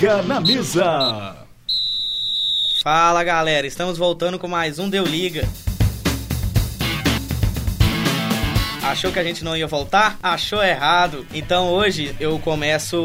Liga na Mesa. Fala galera, estamos voltando com mais um Deu Liga. Achou que a gente não ia voltar? Achou errado. Então hoje eu começo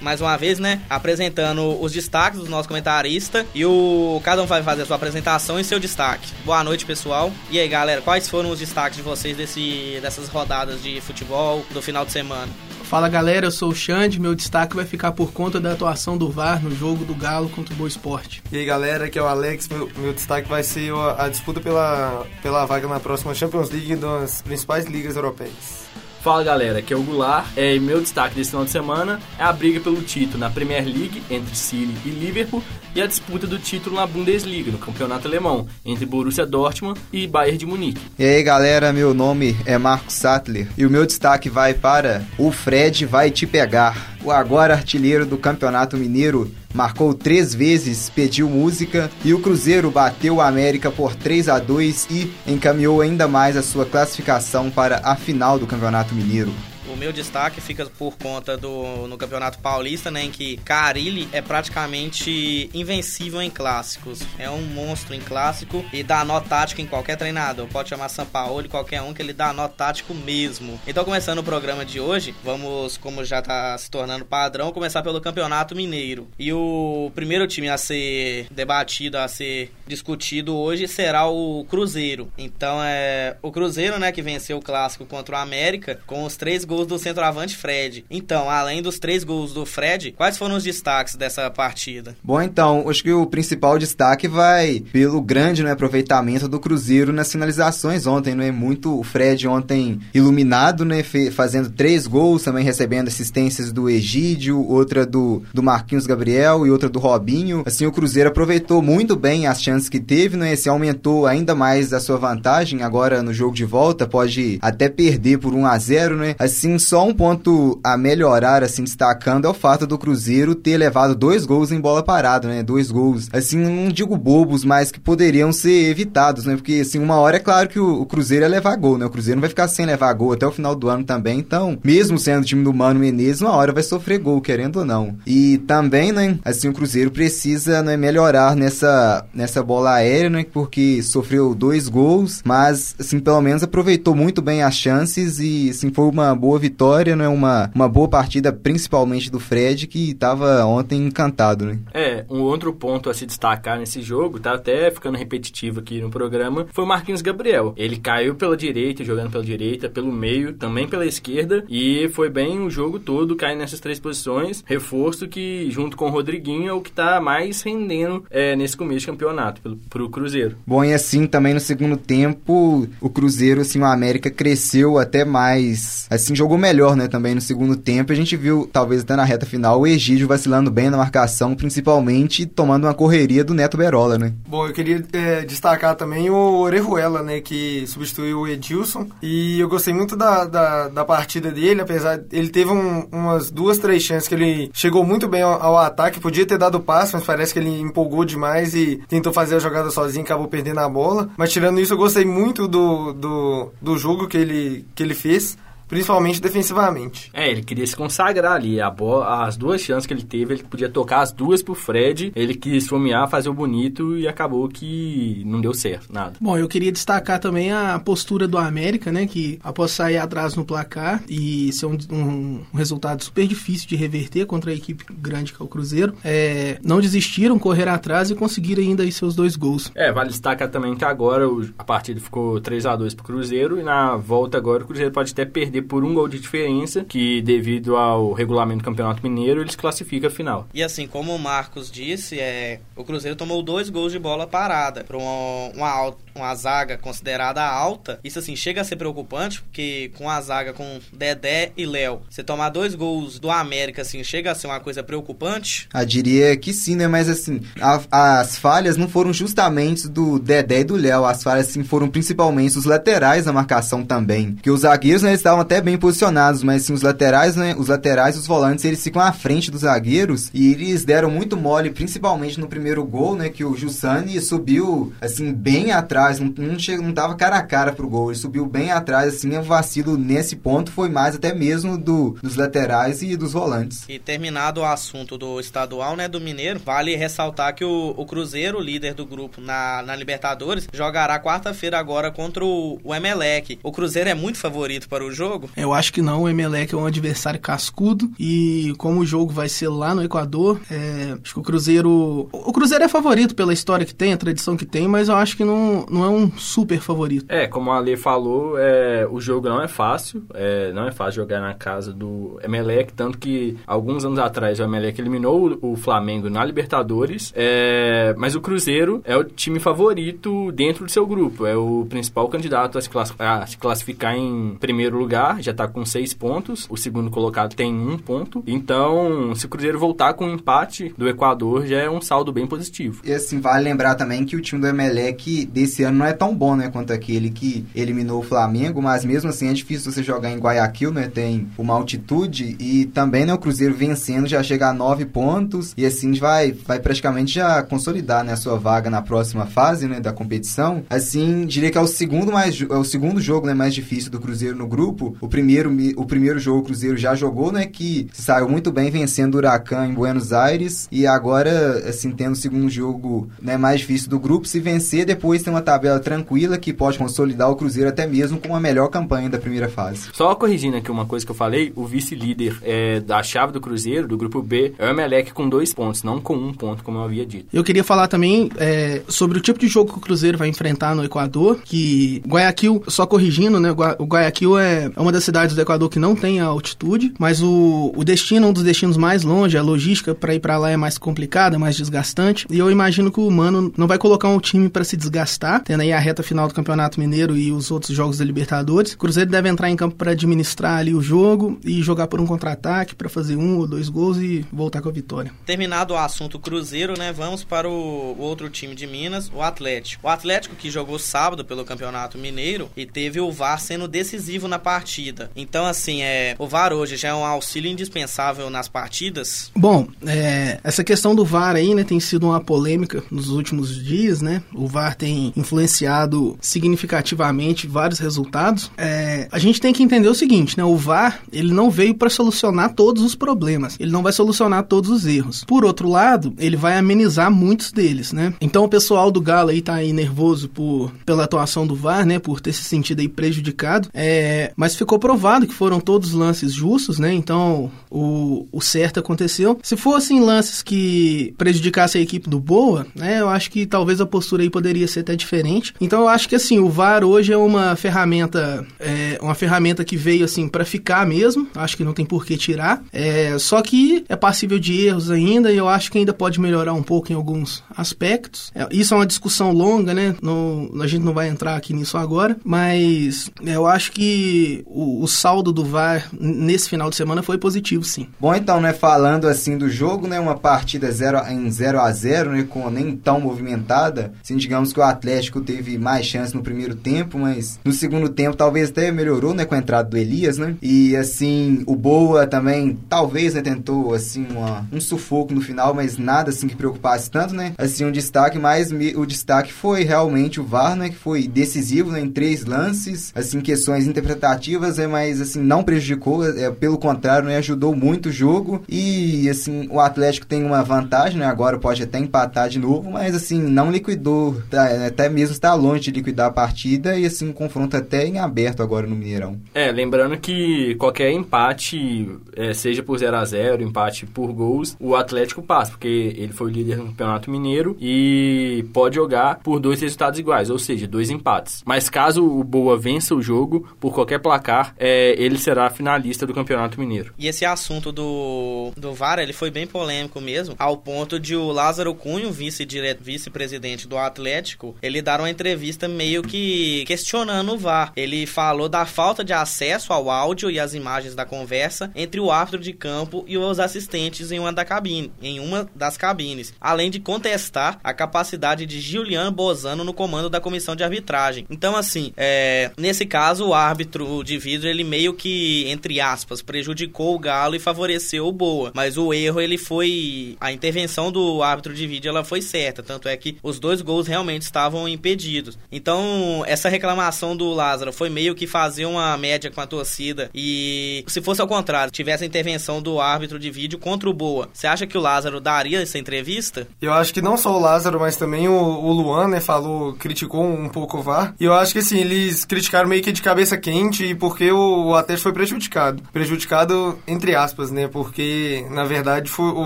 mais uma vez, né? Apresentando os destaques do nosso comentarista. E o cada um vai fazer a sua apresentação e seu destaque. Boa noite, pessoal. E aí, galera, quais foram os destaques de vocês desse, dessas rodadas de futebol do final de semana? Fala galera, eu sou o Xande, meu destaque vai ficar por conta da atuação do VAR no jogo do Galo contra o Boa Esporte. E aí galera, aqui é o Alex, meu, meu destaque vai ser a disputa pela, pela vaga na próxima Champions League das principais ligas europeias. Fala galera, aqui é o Goulart é, e meu destaque desse final de semana é a briga pelo título na Premier League entre City e Liverpool e a disputa do título na Bundesliga, no campeonato alemão, entre Borussia Dortmund e Bayern de Munique. E aí galera, meu nome é Marcos Sattler e o meu destaque vai para O Fred Vai Te Pegar. O agora artilheiro do Campeonato Mineiro marcou três vezes, pediu música e o Cruzeiro bateu o América por 3 a 2 e encaminhou ainda mais a sua classificação para a final do Campeonato Mineiro. O meu destaque fica por conta do no Campeonato Paulista, né, em que Carilli é praticamente invencível em clássicos. É um monstro em clássico e dá nó tático em qualquer treinador. Pode chamar Sampaoli, qualquer um que ele dá nó tático mesmo. Então, começando o programa de hoje, vamos, como já está se tornando padrão, começar pelo Campeonato Mineiro. E o primeiro time a ser debatido, a ser discutido hoje será o Cruzeiro. Então, é o Cruzeiro, né, que venceu o clássico contra o América com os três gols gols do centroavante Fred. Então, além dos três gols do Fred, quais foram os destaques dessa partida? Bom, então, acho que o principal destaque vai pelo grande né, aproveitamento do Cruzeiro nas finalizações ontem, não é muito o Fred ontem iluminado, né, fazendo três gols, também recebendo assistências do Egídio, outra do, do Marquinhos Gabriel e outra do Robinho. Assim, o Cruzeiro aproveitou muito bem as chances que teve, né, se aumentou ainda mais a sua vantagem agora no jogo de volta, pode até perder por 1 a 0, né? Assim, assim, só um ponto a melhorar, assim, destacando é o fato do Cruzeiro ter levado dois gols em bola parada, né? Dois gols, assim, não digo bobos, mas que poderiam ser evitados, né? Porque, assim, uma hora é claro que o, Cruzeiro ia levar gol, né? O Cruzeiro não vai ficar sem levar gol até o final do ano também, então, mesmo sendo o time do Mano Menezes, uma hora vai sofrer gol, querendo ou não. E também, né, assim, o Cruzeiro precisa, né, melhorar nessa, nessa bola aérea, né? Porque sofreu dois gols, mas, assim, pelo menos aproveitou muito bem as chances e, assim, foi uma boa vitória, né? Uma, uma boa partida, principalmente do Fred, que estava ontem encantado, né? É, um outro ponto a se destacar nesse jogo, tá até ficando repetitivo aqui no programa, foi o Marquinhos Gabriel. Ele caiu pela direita, jogando pela direita, pelo meio, também pela esquerda, e foi bem o jogo todo, caindo nessas três posições. Reforço que, junto com o Rodriguinho, é o que tá mais rendendo é, nesse começo de campeonato, pro, pro Cruzeiro. Bom, e assim, também no segundo tempo, o Cruzeiro, assim, o América cresceu até mais, assim, jogou jogou melhor, né, também no segundo tempo. A gente viu, talvez até na reta final, o Egídio vacilando bem na marcação, principalmente tomando uma correria do Neto Berola, né? Bom, eu queria é, destacar também o Orejuela, né, que substituiu o Edilson. E eu gostei muito da, da, da partida dele, apesar ele teve um, umas duas, três chances que ele chegou muito bem ao, ao, ataque, podia ter dado passe, mas parece que ele empolgou demais e tentou fazer a jogada sozinho, acabou perdendo a bola. Mas tirando isso, eu gostei muito do, do, do jogo que ele, que ele fez principalmente defensivamente. É, ele queria se consagrar ali. A bola, as duas chances que ele teve, ele podia tocar as duas pro Fred. Ele quis fomear, fazer o bonito e acabou que não deu certo, nada. Bom, eu queria destacar também a postura do América, né? Que após sair atrás no placar e ser um, um, um resultado super difícil de reverter contra a equipe grande que é o Cruzeiro, é, não desistiram, correram atrás e conseguiram ainda aí seus dois gols. É, vale destacar também que agora a partida ficou 3 a 2 pro Cruzeiro e na volta agora o Cruzeiro pode até perder perder por um gol de diferença, que devido ao regulamento do Campeonato Mineiro, eles classificam a final. E assim, como o Marcos disse, é, o Cruzeiro tomou dois gols de bola parada para uma, uma, uma zaga considerada alta. Isso assim, chega a ser preocupante, porque com a zaga com Dedé e Léo, você tomar dois gols do América, assim, chega a ser uma coisa preocupante? Ah, diria que sim, né? Mas assim, a, as falhas não foram justamente do Dedé e do Léo, as falhas assim, foram principalmente os laterais da marcação também. Porque os zagueiros, né, estavam até bem posicionados, mas assim, os laterais, né, os laterais, os volantes, eles ficam à frente dos zagueiros e eles deram muito mole, principalmente no primeiro gol, né, que o Jussani subiu assim bem atrás, não não, chegou, não tava cara a cara pro gol, ele subiu bem atrás, assim, o vacilo nesse ponto foi mais até mesmo do, dos laterais e dos volantes. E terminado o assunto do estadual, né, do Mineiro, vale ressaltar que o, o Cruzeiro, líder do grupo na, na Libertadores, jogará quarta-feira agora contra o, o Emelec. O Cruzeiro é muito favorito para o jogo? Eu acho que não, o Emelec é um adversário cascudo e como o jogo vai ser lá no Equador, é, acho que o Cruzeiro... O Cruzeiro é favorito pela história que tem, a tradição que tem, mas eu acho que não, não é um super favorito. É, como a Ale falou, é, o jogo não é fácil, é, não é fácil jogar na casa do Emelec, tanto que alguns anos atrás o Emelec eliminou o, o Flamengo na Libertadores, é, mas o Cruzeiro é o time favorito dentro do seu grupo, é o principal candidato a se, a se classificar em primeiro lugar, já está com seis pontos, o segundo colocado tem um ponto, então se o Cruzeiro voltar com um empate do Equador já é um saldo bem positivo. E assim, vale lembrar também que o time do Emelec desse ano não é tão bom, né, quanto aquele que eliminou o Flamengo, mas mesmo assim é difícil você jogar em Guayaquil, né, tem uma altitude e também, né, o Cruzeiro vencendo já chega a nove pontos e assim vai, vai praticamente já consolidar, né, a sua vaga na próxima fase, né, da competição. Assim, diria que é o segundo mais, é o segundo jogo, né, mais difícil do Cruzeiro no grupo. O primeiro, o primeiro jogo o Cruzeiro já jogou, né, que saiu muito bem vencendo o Huracan em Buenos Aires e agora, assim, tendo o segundo jogo, né, mais difícil do grupo, se vencer, depois tem uma tabela tranquila que pode consolidar o Cruzeiro até mesmo com a melhor campanha da primeira fase. Só corrigindo aqui uma coisa que eu falei, o vice-líder é, da chave do Cruzeiro, do grupo B, é o Emelec com dois pontos, não com um ponto, como eu havia dito. Eu queria falar também é, sobre o tipo de jogo que o Cruzeiro vai enfrentar no Equador, que Guayaquil, só corrigindo, né, o Guayaquil é uma das cidades do Equador que não tem altitude, mas o, o destino, um dos destinos mais longe, a logística para ir para lá é mais complicada, mais desgastante, e eu imagino que o Mano não vai colocar um time para se desgastar, tendo aí a reta reta final do Campeonato Mineiro e os outros jogos da Libertadores. O Cruzeiro deve entrar em campo para administrar ali o jogo e jogar por um contra-ataque para fazer um ou dois gols e voltar com a vitória. Terminado o assunto Cruzeiro, né? Vamos para o outro time de Minas, o Atlético. O Atlético que jogou sábado pelo Campeonato Mineiro e teve o VAR sendo decisivo na partida. Então, assim, é, o VAR hoje já é um auxílio indispensável nas partidas? Bom, é, essa questão do VAR aí, né, tem sido uma polêmica nos últimos dias, né? O VAR tem influenciado significativamente vários resultados, é, a gente tem que entender o seguinte, né? O VAR, ele não veio para solucionar todos os problemas. Ele não vai solucionar todos os erros. Por outro lado, ele vai amenizar muitos deles, né? Então o pessoal do Galo aí tá aí nervoso por, pela atuação do VAR, né? Por ter se sentido aí prejudicado. É, mas ficou provado que foram todos lances justos, né? Então o, o certo aconteceu. Se fossem lances que prejudicassem a equipe do Boa, né? Eu acho que talvez a postura aí poderia ser até diferente. Então eu acho que assim, o VAR hoje é uma ferramenta, é, uma ferramenta que veio assim para ficar mesmo. Acho que não tem por que tirar. É, só que é passível de erros ainda e eu acho que ainda pode melhorar um pouco em alguns aspectos. É, isso é uma discussão longa, né? No, a gente não vai entrar aqui nisso agora, mas eu acho que o, o saldo do VAR nesse final de semana foi positivo, sim. Bom, então, né, falando assim do jogo, né, uma partida zero, em 0 a 0 né, com nem tão movimentada, assim, digamos que o Atlético teve mais chance no primeiro tempo, mas no segundo tempo talvez até melhorou, né, com a entrada do Elias, né? E assim, o Boa também talvez né, tentou assim uma, um sufoco no final, mas nada assim que preocupasse tanto, né? Assim, um destaque mais o destaque foi realmente o VAR, né, que foi decisivo né, em três lances, assim questões interpretativas, é, mas assim não prejudicou, é, pelo contrário, né, ajudou muito o jogo e assim o Atlético tem uma vantagem, né? Agora pode até empatar de novo, mas assim não liquidou, tá, até mesmo está longe de liquidar a partida e assim um confronto até em aberto agora no Mineirão. É, lembrando que qualquer empate, é, seja por 0 a 0 empate por gols, o Atlético passa, porque ele foi o líder no Campeonato Mineiro e pode jogar por dois resultados iguais, ou seja, dois empates. Mas caso o Boa vença o jogo, por qualquer placar, é, ele será finalista do Campeonato Mineiro. E esse assunto do, do VAR, ele foi bem polêmico mesmo, ao ponto de o Lázaro Cunho, vice-presidente vice do Atlético, ele dar uma entrevista meio que questionando o VAR. Ele falou da falta de acesso ao áudio e às imagens da conversa entre o árbitro de campo e os assistentes em uma da cabine, em uma das cabines, além de contestar a capacidade de Juliano Bozano no comando da comissão de arbitragem. Então, assim, é, nesse caso, o árbitro de vidro, ele meio que, entre aspas, prejudicou o Galo e favoreceu o Boa. Mas o erro, ele foi... A intervenção do árbitro de vídeo, ela foi certa. Tanto é que os dois gols realmente estavam impedidos. Então, essa reclamação do Lázaro foi meio que fazer uma média com a torcida. E se fosse ao contrário, tivesse a intervenção do árbitro de vídeo contra o Boa, você acha que o Lázaro daria essa entrevista? Eu acho que não só o Lázaro, mas também o, o Luan, né, falou, criticou um pouco o VAR. E eu acho que, assim, eles criticaram meio que de cabeça quente porque o, Atlético foi prejudicado. Prejudicado, entre aspas, né, porque, na verdade, foi, o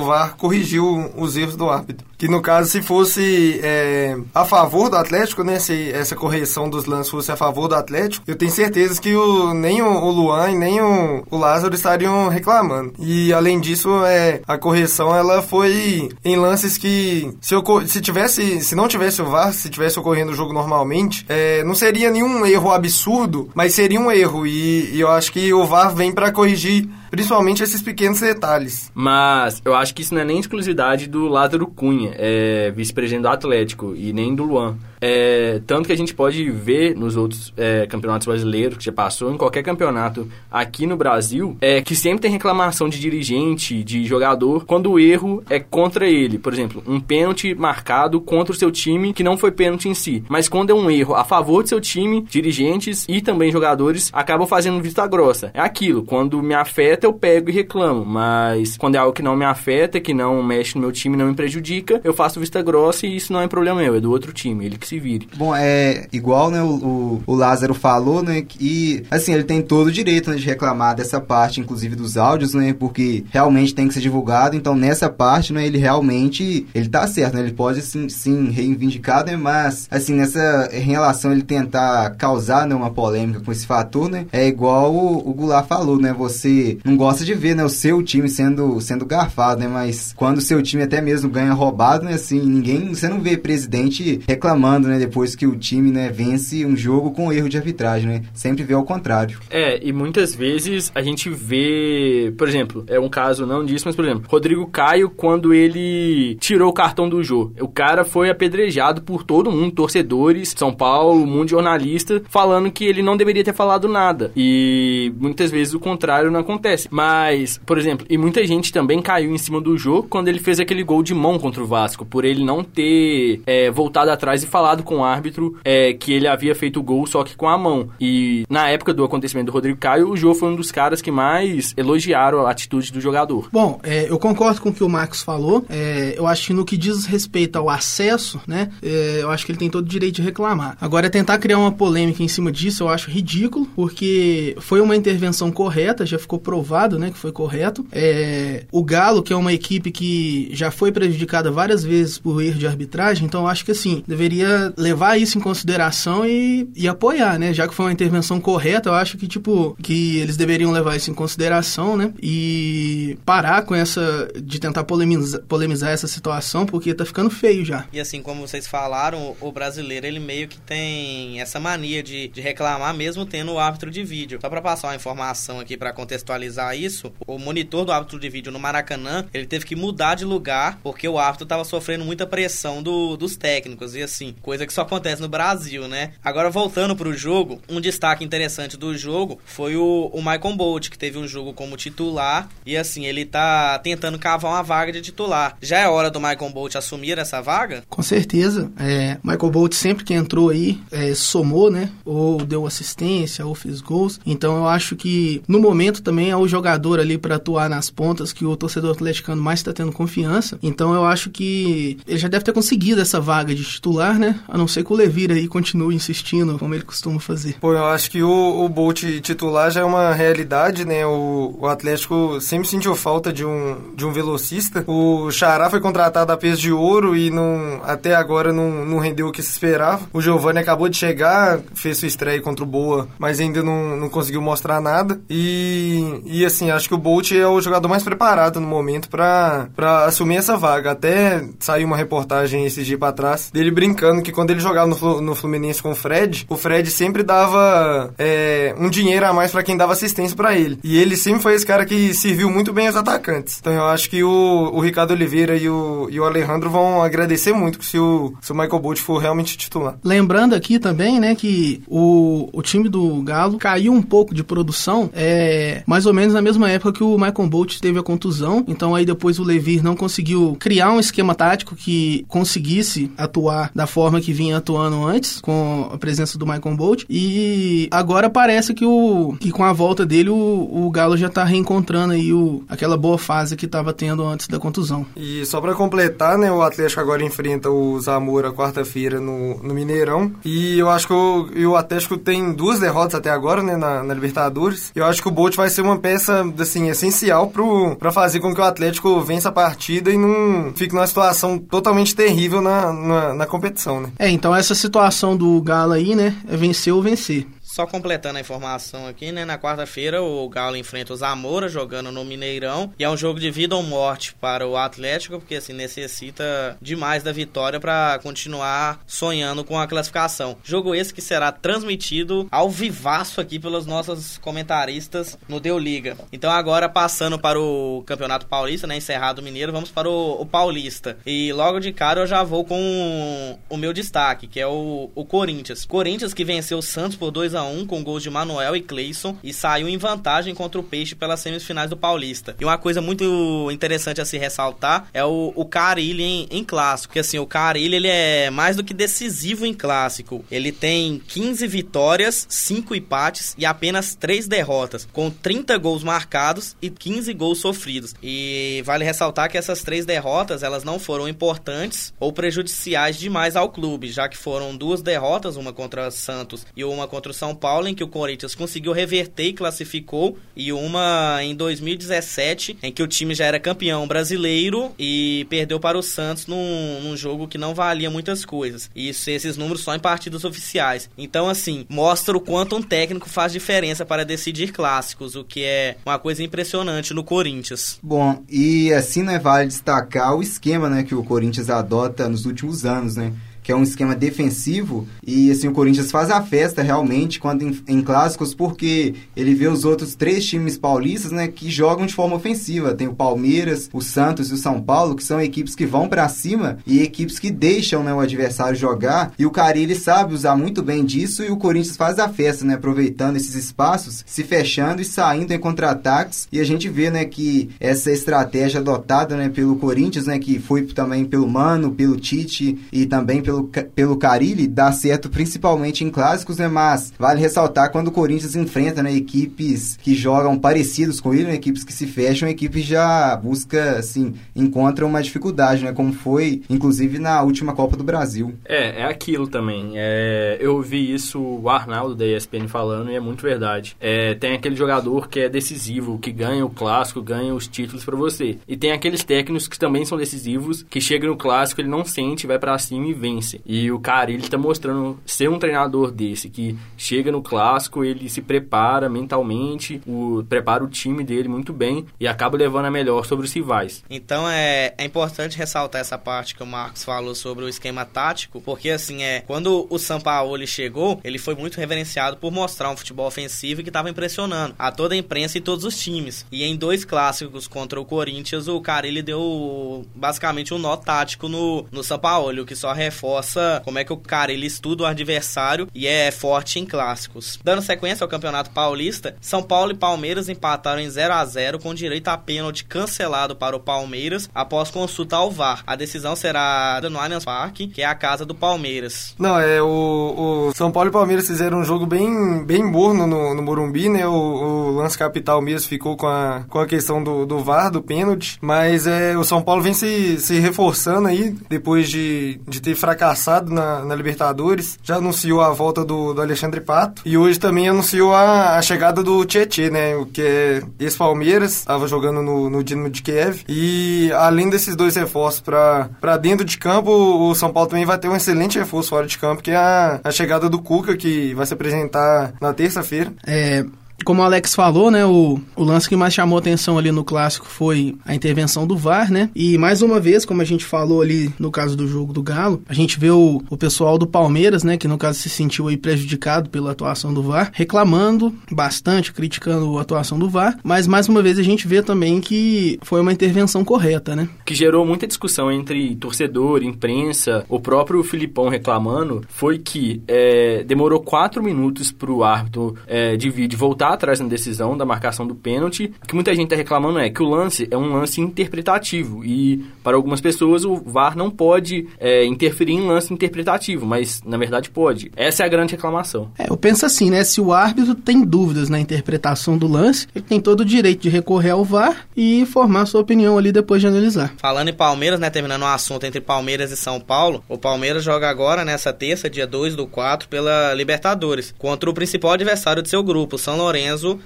VAR corrigiu os erros do árbitro. Que, no caso, se fosse é, a favor do Atlético, né, se essa correção dos lances fosse a favor do Atlético, eu tenho certeza que o, nem o, Luan e nem o, o Lázaro estariam reclamando. E, além disso, é, a correção, ela foi em lances que, se, se tivesse, se não tivesse o VAR, se tivesse ocorrendo o jogo normalmente, é, não seria nenhum erro absurdo, mas seria um erro. E, e eu acho que o VAR vem para corrigir principalmente esses pequenos detalhes. Mas eu acho que isso não é nem exclusividade do Lázaro Cunha, é, vice-presidente do Atlético, e nem do Luan. É, tanto que a gente pode ver nos outros é, campeonatos brasileiros que já passou, em qualquer campeonato aqui no Brasil, é que sempre tem reclamação de dirigente, de jogador, quando o erro é contra ele. Por exemplo, um pênalti marcado contra o seu time que não foi pênalti em si. Mas quando é um erro a favor do seu time, dirigentes e também jogadores acabam fazendo vista grossa. É aquilo, quando me afeta eu pego e reclamo, mas quando é algo que não me afeta, que não mexe no meu time, não me prejudica, eu faço vista grossa e isso não é problema meu, é do outro time, ele que se vire. Bom, é igual, né, o, o, o Lázaro falou, né, e assim, ele tem todo o direito né, de reclamar dessa parte, inclusive dos áudios, né, porque realmente tem que ser divulgado, então nessa parte, né, ele realmente, ele tá certo, né, ele pode sim, sim reivindicar, né, mas assim, nessa relação ele tentar causar, né, uma polêmica com esse fator, né, é igual o, o Goulart falou, né, você não gosta de ver, né, o seu time sendo, sendo garfado, né, mas quando o seu time até mesmo ganha roubado, né, assim, ninguém, você não vê presidente reclamando, né, depois que o time, né, vence um jogo com erro de arbitragem, né, sempre vê ao contrário. É, e muitas vezes a gente vê, por exemplo, é um caso não disso, mas por exemplo, Rodrigo Caio quando ele tirou o cartão do jogo, o cara foi apedrejado por todo mundo, torcedores, São Paulo, mundo jornalista, falando que ele não deveria ter falado nada. E muitas vezes o contrário não acontece. Mas, por exemplo, e muita gente também caiu em cima do jogo quando ele fez aquele gol de mão contra o Vasco, por ele não ter é, voltado atrás e falado com o árbitro é, que ele havia feito o gol só que com a mão. E na época do acontecimento do Rodrigo Caio, o Jô foi um dos caras que mais elogiaram a atitude do jogador. Bom, é, eu concordo com o que o Marcos falou. É, eu acho que no que diz respeito ao acesso, né, é, eu acho que ele tem todo o direito de reclamar. Agora, tentar criar uma polêmica em cima disso, eu acho ridículo, porque foi uma intervenção correta, já ficou provado, né, que foi correto. É, o Galo, que é uma equipe que já foi prejudicada várias vezes por erro de arbitragem, então eu acho que assim, deveria levar isso em consideração e, e apoiar, né? Já que foi uma intervenção correta, eu acho que, tipo, que eles deveriam levar isso em consideração, né? E parar com essa. de tentar polemizar, polemizar essa situação, porque tá ficando feio já. E assim, como vocês falaram, o brasileiro, ele meio que tem essa mania de, de reclamar, mesmo tendo o árbitro de vídeo. Só pra passar uma informação aqui para contextualizar isso, o monitor do árbitro de vídeo no Maracanã, ele teve que mudar de lugar porque o árbitro tava sofrendo muita pressão do, dos técnicos. E assim, coisa que só acontece no Brasil, né? Agora, voltando pro jogo, um destaque interessante do jogo foi o, o Michael Bolt, que teve um jogo como titular. E assim, ele tá tentando cavar uma vaga de titular. Já é hora do Michael Bolt assumir essa vaga? Com certeza. É, Michael Bolt sempre que entrou aí, é, somou, né? Ou deu assistência, ou fez gols. Então eu acho que no momento também é o jogador ali para atuar nas pontas que o torcedor atleticano mais está tendo confiança. Então eu acho que ele já deve ter conseguido essa vaga de titular, né? A não ser que o Levira aí continue insistindo, como ele costuma fazer. Pô, eu acho que o, o Bolt titular já é uma realidade, né? O, o Atlético sempre sentiu falta de um, de um velocista. O Xará foi contratado a peso de ouro e não, até agora não, não rendeu o que se esperava. O Giovanni acabou de chegar, fez sua estreia contra o Boa, mas ainda não, não conseguiu mostrar nada. E, e assim, acho que o Bolt é o jogador mais preparado no momento para assumir essa vaga. Até saiu uma reportagem esse dia para trás dele brincando que quando ele jogava no, no Fluminense com o Fred, o Fred sempre dava é, um dinheiro a mais para quem dava assistência para ele. E ele sempre foi esse cara que serviu muito bem os atacantes. Então eu acho que o, o Ricardo Oliveira e o, e o Alejandro vão agradecer muito se o, se o Michael Bolt for realmente titular. Lembrando aqui também, né, que o, o time do Galo caiu um pouco de produção, é, mais ou menos na mesma época que o Michael Bolt teve a contusão. Então aí depois o Levir não conseguiu criar um esquema tático que conseguisse atuar da forma que vinha atuando antes, com a presença do Michael Bolt. E agora parece que, o, que com a volta dele o, o Galo já tá reencontrando aí o, aquela boa fase que estava tendo antes da contusão. E só para completar, né, o Atlético agora enfrenta o Zamora quarta-feira no, no Mineirão. E eu acho que o, o Atlético tem duas derrotas até agora, né, na, na Libertadores. Eu acho que o Bolt vai ser uma peça, assim, essencial para fazer com que o Atlético vença a partida e não fique numa situação totalmente terrível na, na, na competição, né? É, então essa situação do Galo aí, né, é vencer ou vencer. Só completando a informação aqui, né? Na quarta-feira o Galo enfrenta o Zamora jogando no Mineirão. E é um jogo de vida ou morte para o Atlético, porque assim necessita demais da vitória para continuar sonhando com a classificação. Jogo esse que será transmitido ao vivaço aqui pelos nossos comentaristas no Deu Liga. Então agora passando para o Campeonato Paulista, né? Encerrado o Mineiro, vamos para o, o Paulista. E logo de cara eu já vou com o meu destaque, que é o, o Corinthians. Corinthians que venceu o Santos por 2 a 1 com gols de Manuel e Cleison e saiu em vantagem contra o Peixe pelas semifinais do Paulista. E uma coisa muito interessante a se ressaltar é o, o Carilli em, em clássico. Porque assim, o Carilli ele é mais do que decisivo em clássico. Ele tem 15 vitórias, 5 empates e apenas 3 derrotas, com 30 gols marcados e 15 gols sofridos. E vale ressaltar que essas três derrotas elas não foram importantes ou prejudiciais demais ao clube, já que foram duas derrotas, uma contra Santos e uma contra o São são Paulo, em que o Corinthians conseguiu reverter e classificou, e uma em 2017, em que o time já era campeão brasileiro e perdeu para o Santos num, num jogo que não valia muitas coisas. Isso, esses números só em partidas oficiais. Então, assim, mostra o quanto um técnico faz diferença para decidir clássicos, o que é uma coisa impressionante no Corinthians. Bom, e assim, né, vale destacar o esquema, né, que o Corinthians adota nos últimos anos, né? Que é um esquema defensivo, e assim o Corinthians faz a festa realmente quando em, em, clássicos, porque ele vê os outros três times paulistas, né, que jogam de forma ofensiva. Tem o Palmeiras, o Santos e o São Paulo, que são equipes que vão para cima e equipes que deixam, né, o adversário jogar. E o Carilli sabe usar muito bem disso e o Corinthians faz a festa, né, aproveitando esses espaços, se fechando e saindo em contra-ataques. E a gente vê, né, que essa estratégia adotada, né, pelo Corinthians, né, que foi também pelo Mano, pelo Tite e também pelo pelo, pelo Carilli dá certo principalmente em clássicos, né? Mas vale ressaltar quando o Corinthians enfrenta né, equipes que jogam parecidos com ele, né, equipes que se fecham, equipes já busca, assim, encontram uma dificuldade, né? Como foi, inclusive, na última Copa do Brasil. É, é aquilo também. É, eu ouvi isso, o Arnaldo da ESPN falando, e é muito verdade. É, tem aquele jogador que é decisivo, que ganha o clássico, ganha os títulos para você. E tem aqueles técnicos que também são decisivos, que chega no clássico, ele não sente, vai para cima e vence E o cara, ele tá mostrando ser um treinador desse, que chega no clássico, ele se prepara mentalmente, o, prepara o time dele muito bem e acaba levando a melhor sobre os rivais. Então é, é importante ressaltar essa parte que o Marcos falou sobre o esquema tático, porque assim, é quando o Sampaoli chegou, ele foi muito reverenciado por mostrar um futebol ofensivo que estava impressionando a toda a imprensa e todos os times. E em dois clássicos contra o Corinthians, o cara ele deu basicamente um nó tático no, no Sampaoli, o que só reforça mostra como é que o cara ele estuda o adversário e é forte em clássicos. Dando sequência ao Campeonato Paulista, São Paulo e Palmeiras empataram em 0 a 0 com direito a pênalti cancelado para o Palmeiras após consulta ao VAR. A decisão será no Allianz Parque, que é a casa do Palmeiras. Não, é o, o São Paulo e Palmeiras fizeram um jogo bem, bem morno no, no Morumbi, né? O, o lance capital mesmo ficou com a, com a questão do, do VAR, do pênalti, mas é, o São Paulo vem se, se reforçando aí depois de, de ter fracassado fracassado na, na, Libertadores, já anunciou a volta do, do Alexandre Pato e hoje também anunciou a, a chegada do Tietê, né? O que é ex-Palmeiras, estava jogando no, no Dinamo de Kiev. E além desses dois reforços para dentro de campo, o São Paulo também vai ter um excelente reforço fora de campo, que é a, a chegada do Cuca, que vai se apresentar na terça-feira. É, Como o Alex falou, né, o, o lance que mais chamou atenção ali no clássico foi a intervenção do VAR, né? E mais uma vez, como a gente falou ali no caso do jogo do Galo, a gente vê o, o pessoal do Palmeiras, né, que no caso se sentiu aí prejudicado pela atuação do VAR, reclamando bastante, criticando a atuação do VAR, mas mais uma vez a gente vê também que foi uma intervenção correta, né? Que gerou muita discussão entre torcedor, imprensa, o próprio Filipão reclamando, foi que é, demorou quatro minutos para o árbitro é, de vídeo voltar atrás na decisão da marcação do pênalti. O que muita gente está reclamando é que o lance é um lance interpretativo e para algumas pessoas o VAR não pode é, interferir em lance interpretativo, mas na verdade pode. Essa é a grande reclamação. É, eu penso assim, né? Se o árbitro tem dúvidas na interpretação do lance, ele tem todo o direito de recorrer ao VAR e formar sua opinião ali depois de analisar. Falando em Palmeiras, né? Terminando o um assunto entre Palmeiras e São Paulo, o Palmeiras joga agora nessa terça, dia 2 do 4, pela Libertadores, contra o principal adversário de seu grupo, São Lourenço,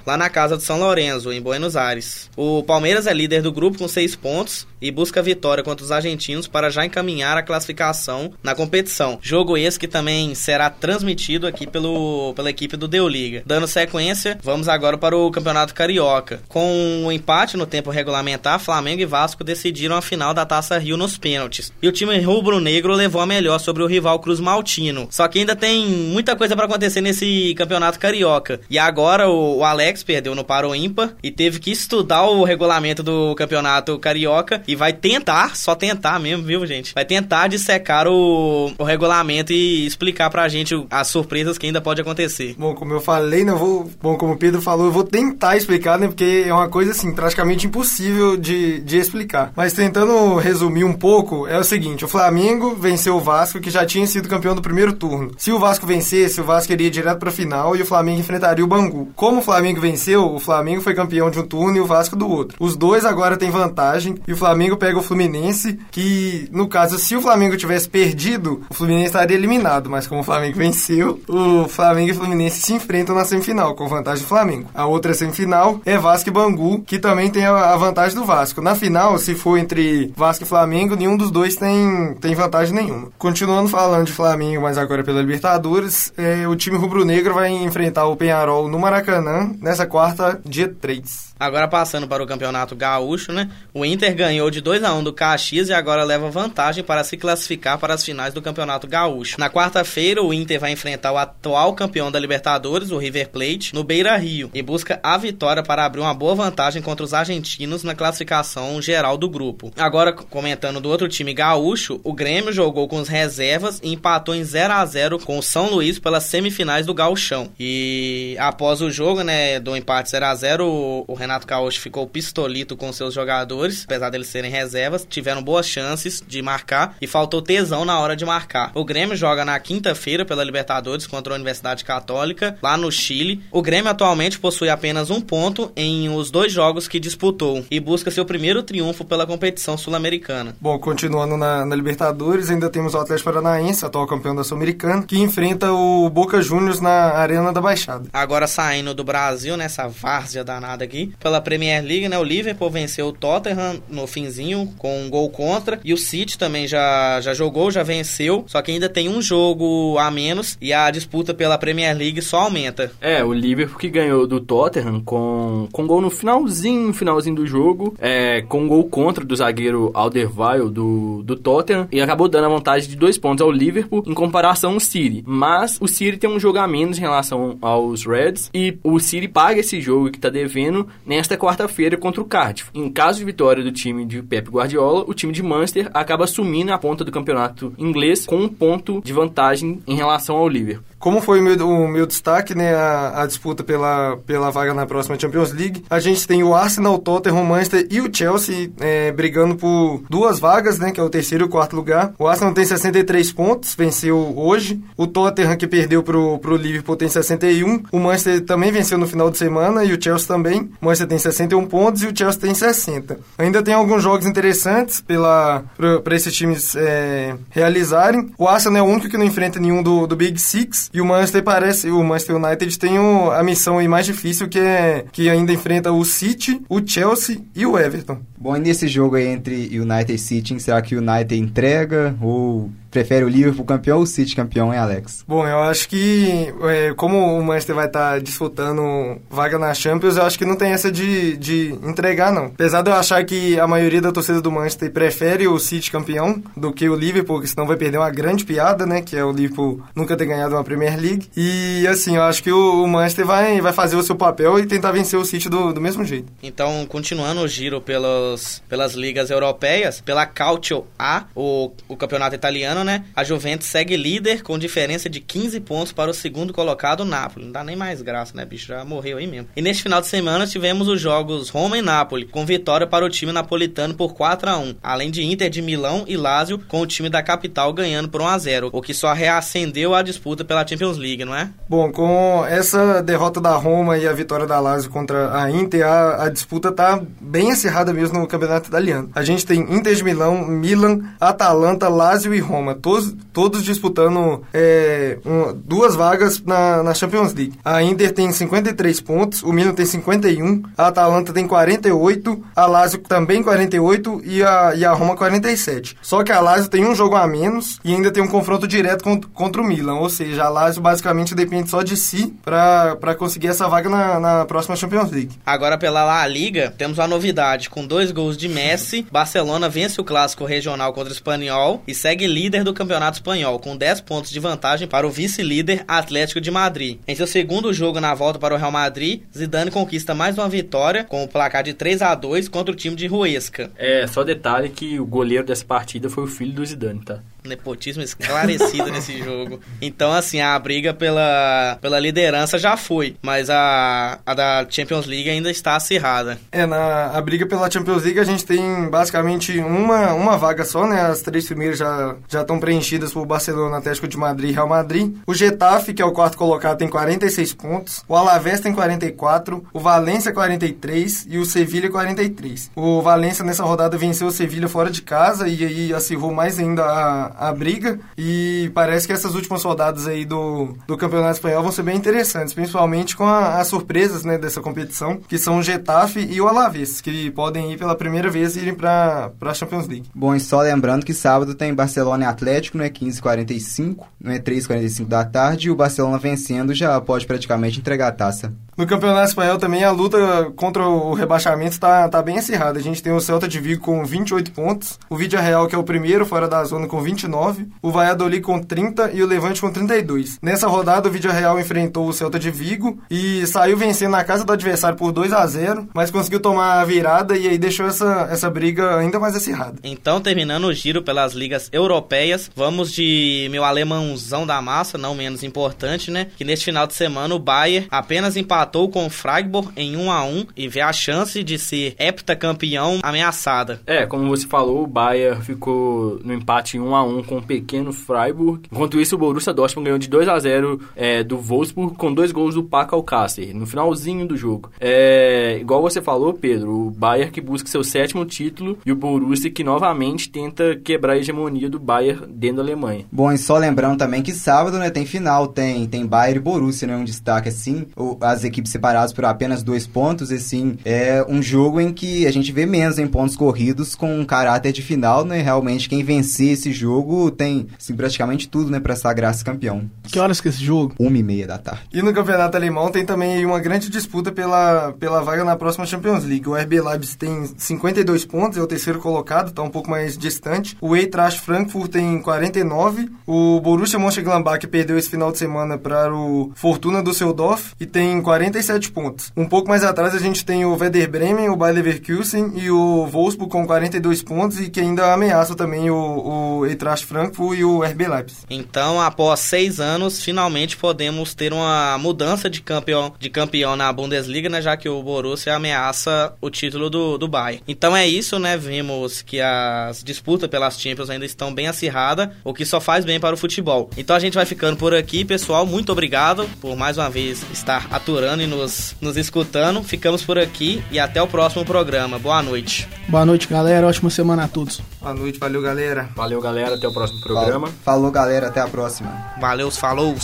lá na casa do São Lourenço, em Buenos Aires. O Palmeiras é líder do grupo com seis pontos e busca vitória contra os argentinos para já encaminhar a classificação na competição. Jogo esse que também será transmitido aqui pelo, pela equipe do Deu Liga. Dando sequência, vamos agora para o Campeonato Carioca. Com o um empate no tempo regulamentar, Flamengo e Vasco decidiram a final da Taça Rio nos pênaltis. E o time rubro-negro levou a melhor sobre o rival Cruz Maltino. Só que ainda tem muita coisa para acontecer nesse Campeonato Carioca. E agora o, o Alex perdeu no Paro Ímpar e teve que estudar o regulamento do Campeonato Carioca e vai tentar, só tentar mesmo, viu, gente? Vai tentar dissecar o, o regulamento e explicar pra gente as surpresas que ainda pode acontecer. Bom, como eu falei, não vou. Bom, como o Pedro falou, eu vou tentar explicar, né? Porque é uma coisa assim, praticamente impossível de, de explicar. Mas tentando resumir um pouco, é o seguinte: o Flamengo venceu o Vasco, que já tinha sido campeão do primeiro turno. Se o Vasco vencesse, o Vasco iria direto pra final e o Flamengo enfrentaria o Bangu. Como o Flamengo venceu, o Flamengo foi campeão de um turno e o Vasco do outro. Os dois agora têm vantagem e o Flamengo Flamengo pega o Fluminense, que no caso, se o Flamengo tivesse perdido, o Fluminense estaria eliminado, mas como o Flamengo venceu, o Flamengo e o Fluminense se enfrentam na semifinal, com vantagem do Flamengo. A outra semifinal é Vasco e Bangu, que também tem a vantagem do Vasco. Na final, se for entre Vasco e Flamengo, nenhum dos dois tem, tem vantagem nenhuma. Continuando falando de Flamengo, mas agora pela Libertadores, é, o time rubro-negro vai enfrentar o Penharol no Maracanã nessa quarta, dia 3. Agora passando para o Campeonato Gaúcho, né? O Inter ganhou de 2 a 1 do Caxias e agora leva vantagem para se classificar para as finais do Campeonato Gaúcho. Na quarta-feira, o Inter vai enfrentar o atual campeão da Libertadores, o River Plate, no Beira-Rio e busca a vitória para abrir uma boa vantagem contra os argentinos na classificação geral do grupo. Agora, comentando do outro time gaúcho, o Grêmio jogou com os reservas e empatou em 0 a 0 com o São Luís pelas semifinais do Gauchão. E após o jogo, né, do empate 0 a 0, o Renato Gaúcho ficou pistolito com seus jogadores, apesar deles serem reservas, tiveram boas chances de marcar e faltou tesão na hora de marcar. O Grêmio joga na quinta-feira pela Libertadores contra a Universidade Católica, lá no Chile. O Grêmio atualmente possui apenas um ponto em os dois jogos que disputou e busca seu primeiro triunfo pela competição sul-americana. Bom, continuando na, na, Libertadores, ainda temos o Atlético Paranaense, atual campeão da Sul-Americana, que enfrenta o Boca Juniors na Arena da Baixada. Agora saindo do Brasil, nessa várzea danada aqui, pela Premier League, né, o Liverpool venceu o Tottenham no finzinho com um gol contra e o City também já, já jogou, já venceu, só que ainda tem um jogo a menos e a disputa pela Premier League só aumenta. É, o Liverpool que ganhou do Tottenham com, com gol no finalzinho, finalzinho do jogo, é, com um gol contra do zagueiro Alderweireld do, do Tottenham e acabou dando a vantagem de dois pontos ao Liverpool em comparação ao City. Mas o City tem um jogo a menos em relação aos Reds e o City paga esse jogo que tá devendo nesta quarta-feira contra o Cardiff. Em caso de vitória do time de Pep Guardiola, o time de Manchester acaba assumindo a ponta do campeonato inglês com um ponto de vantagem em relação ao Liverpool. Como foi o meu, o meu destaque, né, a, a, disputa pela, pela vaga na próxima Champions League, a gente tem o Arsenal, o Tottenham, o Manchester e o Chelsea é, brigando por duas vagas, né, que é o terceiro e o quarto lugar. O Arsenal tem 63 pontos, venceu hoje. O Tottenham, que perdeu pro, pro Liverpool, tem 61. O Manchester também venceu no final de semana e o Chelsea também. O Manchester tem 61 pontos e o Chelsea tem 60. Ainda tem alguns jogos interessantes para esses times é, realizarem. O Arsenal é o único que não enfrenta nenhum do, do Big Six. E o Manchester parece, o Manchester United tem o, a missão mais difícil que é que ainda enfrenta o City, o Chelsea e o Everton. Bom, e nesse jogo aí entre United e City, será que o United entrega ou prefere o Liverpool campeão ou o City campeão, hein, Alex? Bom, eu acho que, é, como o Manchester vai estar tá disputando vaga na Champions, eu acho que não tem essa de, de entregar, não. Apesar de eu achar que a maioria da torcida do Manchester prefere o City campeão do que o Liverpool, porque senão vai perder uma grande piada, né? Que é o Liverpool nunca ter ganhado uma Premier League. E, assim, eu acho que o, o Manchester vai, vai fazer o seu papel e tentar vencer o City do, do mesmo jeito. Então, continuando o giro pelos, pelas ligas europeias, pela Calcio A, o, o campeonato italiano, né? A Juventus segue líder com diferença de 15 pontos para o segundo colocado, Napoli. Não dá nem mais graça, né, bicho? Já morreu aí mesmo. E neste final de semana tivemos os jogos Roma e Napoli, com vitória para o time napolitano por 4 a 1 além de Inter de Milão e Lazio, com o time da capital ganhando por 1 a 0 o que só reacendeu a disputa pela Champions League, não é? Bom, com essa derrota da Roma e a vitória da Lazio contra a Inter, a, a disputa tá bem acirrada mesmo no campeonato italiano. A gente tem Inter de Milão, Milan, Atalanta, Lazio e Roma, todos, todos disputando é, um, duas vagas na, na Champions League. A Inter tem 53 pontos, o Milan tem 51, a Atalanta tem 48, a Lazio também 48 e a, e a Roma 47. Só que a Lazio tem um jogo a menos e ainda tem um confronto direto contra, contra o Milan, ou seja, a Lazio basicamente depende só de si para conseguir essa vaga na, na próxima Champions League. Agora pela La Liga, temos uma novidade, com dois gols de Messi, Barcelona vence o clássico regional contra o Espanhol e segue líder do campeonato espanhol, com 10 pontos de vantagem para o vice-líder Atlético de Madrid. Em seu segundo jogo na volta para o Real Madrid, Zidane conquista mais uma vitória, com o placar de 3 a 2 contra o time de Ruesca. É, só detalhe que o goleiro dessa partida foi o filho do Zidane, tá? Nepotismo esclarecido nesse jogo. Então, assim, a briga pela, pela liderança já foi, mas a, a da Champions League ainda está acirrada. É, na a briga pela Champions League a gente tem basicamente uma, uma vaga só, né? As três primeiras já já estão preenchidas por Barcelona, Atlético de Madrid e Real Madrid. O Getafe, que é o quarto colocado, tem 46 pontos. O Alavés tem 44, o Valência 43 e o Sevilha 43. O Valência nessa rodada venceu o Sevilha fora de casa e aí acirrou mais ainda a, a briga e parece que essas últimas rodadas aí do, do Campeonato Espanhol vão ser bem interessantes, principalmente com as surpresas né, dessa competição, que são o Getafe e o Alavés, que podem ir pela primeira vez irem para a Champions League. Bom, e só lembrando que sábado tem Barcelona e Atlético, não é 15h45, não é 3h45 da tarde, e o Barcelona vencendo já pode praticamente entregar a taça. No Campeonato Espanhol também a luta contra o rebaixamento está tá bem acirrada. A gente tem o Celta de Vigo com 28 pontos, o Vídea Real, que é o primeiro fora da zona, com 29, o Valladolid com 30 e o Levante com 32. Nessa rodada, o Vídea Real enfrentou o Celta de Vigo e saiu vencendo na casa do adversário por 2 a 0 mas conseguiu tomar a virada e aí deixou essa, essa briga ainda mais acirrada. Então, terminando o giro pelas ligas europeias, vamos de meu alemãozão da massa, não menos importante, né? Que neste final de semana o Bayern apenas empatou empatou com o Freiburg em 1 a 1 e vê a chance de ser heptacampeão ameaçada. É, como você falou, o Bayern ficou no empate em 1 a 1 com o pequeno Freiburg. Enquanto isso, o Borussia Dortmund ganhou de 2 a 0 é, do Wolfsburg com dois gols do Paco Alcácer no finalzinho do jogo. É, igual você falou, Pedro, o Bayern que busca seu sétimo título e o Borussia que novamente tenta quebrar a hegemonia do Bayern dentro da Alemanha. Bom, e só lembrando também que sábado, né, tem final, tem tem Bayern e Borussia, né, um destaque assim, as equipes equipes separadas por apenas dois pontos, e sim, é um jogo em que a gente vê menos em pontos corridos com um caráter de final, né? Realmente quem vencer esse jogo tem assim, praticamente tudo, né, para sagrar-se campeão. Que horas que é esse jogo? Uma e meia da tarde. E no campeonato alemão tem também uma grande disputa pela, pela vaga na próxima Champions League. O RB Leipzig tem 52 pontos, é o terceiro colocado, está um pouco mais distante. O Eintracht Frankfurt tem 49. O Borussia Mönchengladbach perdeu esse final de semana para o Fortuna Düsseldorf e tem 40 47 pontos. Um pouco mais atrás a gente tem o Werder Bremen, o Bayer Leverkusen e o Wolfsburg com 42 pontos e que ainda ameaça também o, o Eintracht Frankfurt e o RB Leipzig. Então, após seis anos, finalmente podemos ter uma mudança de campeão, de campeão na Bundesliga, né, já que o Borussia ameaça o título do, do Bayern. Então é isso, né? Vimos que as disputas pelas Champions ainda estão bem acirradas, o que só faz bem para o futebol. Então a gente vai ficando por aqui, pessoal. Muito obrigado por mais uma vez estar aturando e nos, nos escutando. Ficamos por aqui e até o próximo programa. Boa noite. Boa noite, galera. Ótima semana a todos. Boa noite, valeu, galera. Valeu, galera. Até o próximo programa. Falou, falou galera. Até a próxima. Valeu, falou.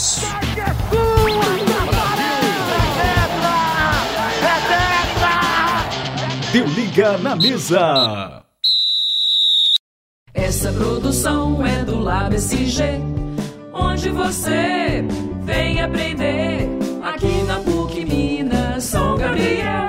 Deu liga na mesa. Essa produção é do Lab SG, onde você vem aprender aqui na Gabriel.